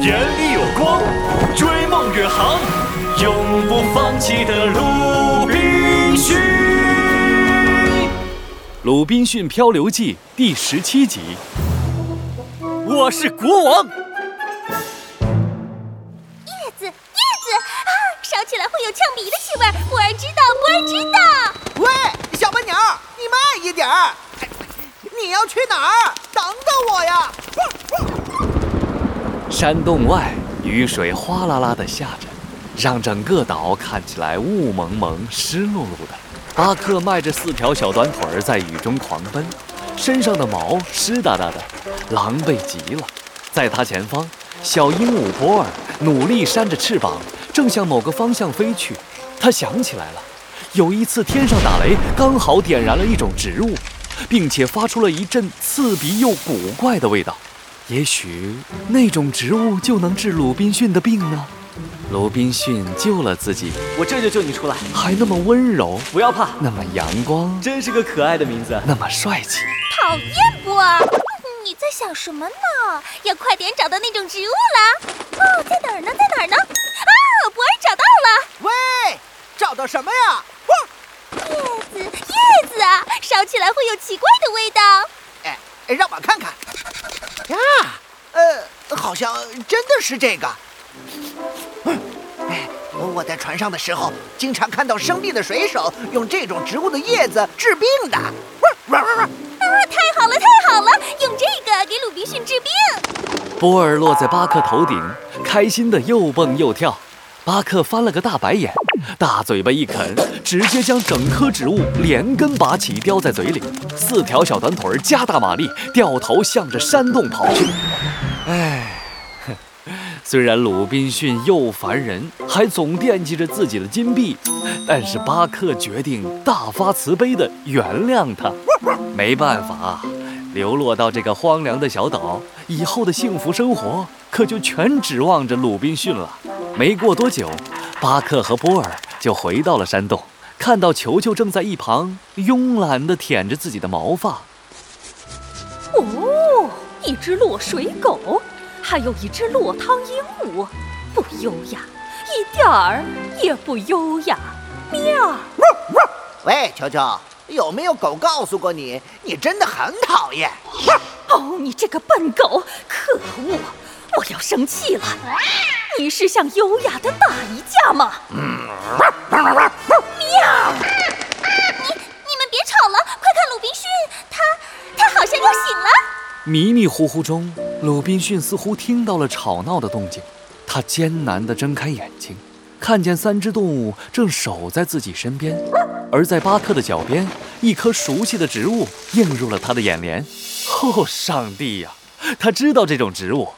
眼里有光，追梦远航，永不放弃的鲁滨逊。《鲁滨逊漂流记》第十七集，我是国王。叶子，叶子啊，烧起来会有呛鼻的气味。波儿知道，波儿知道。喂，小笨鸟，你慢一点儿！你要去哪儿？等等我呀！山洞外，雨水哗啦啦地下着，让整个岛看起来雾蒙蒙、湿漉漉的。巴克迈着四条小短腿儿在雨中狂奔，身上的毛湿哒哒的，狼狈极了。在他前方，小鹦鹉波尔努力扇着翅膀，正向某个方向飞去。他想起来了，有一次天上打雷，刚好点燃了一种植物，并且发出了一阵刺鼻又古怪的味道。也许那种植物就能治鲁滨逊的病呢。鲁滨逊救了自己，我这就救你出来，还那么温柔，不要怕，那么阳光，真是个可爱的名字，那么帅气。讨厌波尔，你在想什么呢？要快点找到那种植物了。哦，在哪儿呢？在哪儿呢？啊，博尔找到了。喂，找到什么呀？哇叶子，叶子啊，烧起来会有奇怪的味道。哎，让我看看。好像真的是这个。哎，我在船上的时候，经常看到生病的水手用这种植物的叶子治病的。啊，太好了，太好了，用这个给鲁滨逊治病。波尔落在巴克头顶，开心的又蹦又跳。巴克翻了个大白眼，大嘴巴一啃，直接将整棵植物连根拔起，叼在嘴里。四条小短腿加大马力，掉头向着山洞跑去。唉，虽然鲁滨逊又烦人，还总惦记着自己的金币，但是巴克决定大发慈悲地原谅他。没办法，流落到这个荒凉的小岛，以后的幸福生活可就全指望着鲁滨逊了。没过多久，巴克和波尔就回到了山洞，看到球球正在一旁慵懒地舔着自己的毛发。哦，一只落水狗，还有一只落汤鹦鹉，不优雅，一点儿也不优雅。喵！喂，球球，有没有狗告诉过你，你真的很讨厌？哦，你这个笨狗，可恶！我要生气了！你是想优雅的打一架吗？喵！你你们别吵了，快看鲁滨逊，他他好像又醒了。迷迷糊糊中，鲁滨逊似乎听到了吵闹的动静，他艰难地睁开眼睛，看见三只动物正守在自己身边，而在巴克的脚边，一棵熟悉的植物映入了他的眼帘。哦，上帝呀！他知道这种植物。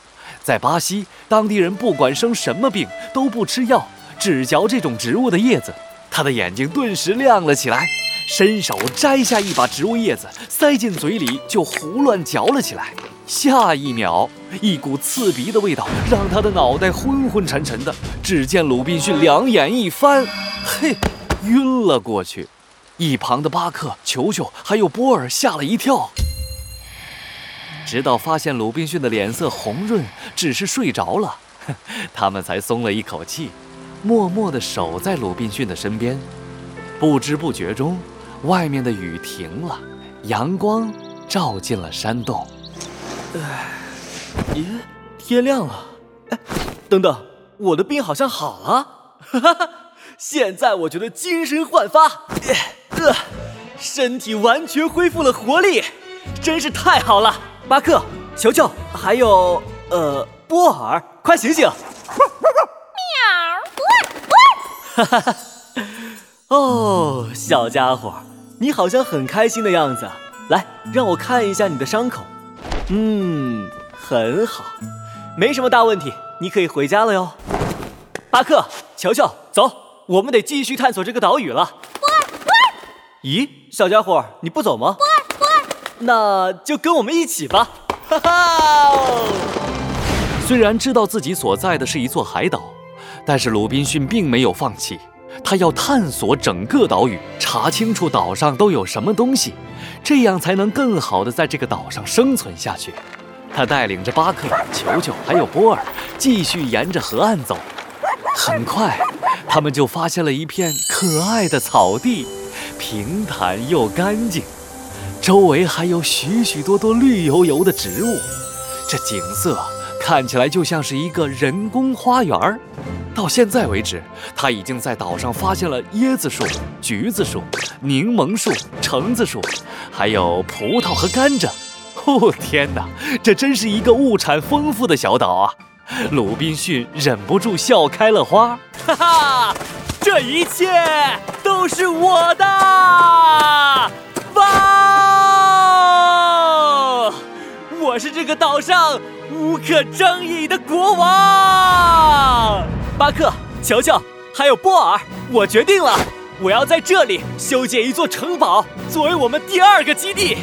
在巴西，当地人不管生什么病都不吃药，只嚼这种植物的叶子。他的眼睛顿时亮了起来，伸手摘下一把植物叶子，塞进嘴里就胡乱嚼了起来。下一秒，一股刺鼻的味道让他的脑袋昏昏沉沉的。只见鲁滨逊两眼一翻，嘿，晕了过去。一旁的巴克、球球还有波尔吓了一跳。直到发现鲁滨逊的脸色红润，只是睡着了，他们才松了一口气，默默地守在鲁滨逊的身边。不知不觉中，外面的雨停了，阳光照进了山洞。哎，咦，天亮了！哎，等等，我的病好像好了，哈哈哈！现在我觉得精神焕发，呃，身体完全恢复了活力，真是太好了！巴克，球球，还有呃，波尔，快醒醒！哈哈哈！哦，小家伙，你好像很开心的样子。来，让我看一下你的伤口。嗯，很好，没什么大问题，你可以回家了哟。巴克，球球，走，我们得继续探索这个岛屿了。波尔，波尔！咦，小家伙，你不走吗？波尔。那就跟我们一起吧，哈哈！虽然知道自己所在的是一座海岛，但是鲁滨逊并没有放弃，他要探索整个岛屿，查清楚岛上都有什么东西，这样才能更好的在这个岛上生存下去。他带领着巴克、球球还有波尔继续沿着河岸走。很快，他们就发现了一片可爱的草地，平坦又干净，周围还有许许多多绿油油的植物，这景色看起来就像是一个人工花园儿。到现在为止，他已经在岛上发现了椰子树、橘子树、柠檬树、橙子树，还有葡萄和甘蔗。哦天哪，这真是一个物产丰富的小岛啊！鲁滨逊忍不住笑开了花。哈哈，这一切都是我的！哇！我是这个岛上无可争议的国王。巴克、乔乔，还有波尔，我决定了，我要在这里修建一座城堡，作为我们第二个基地。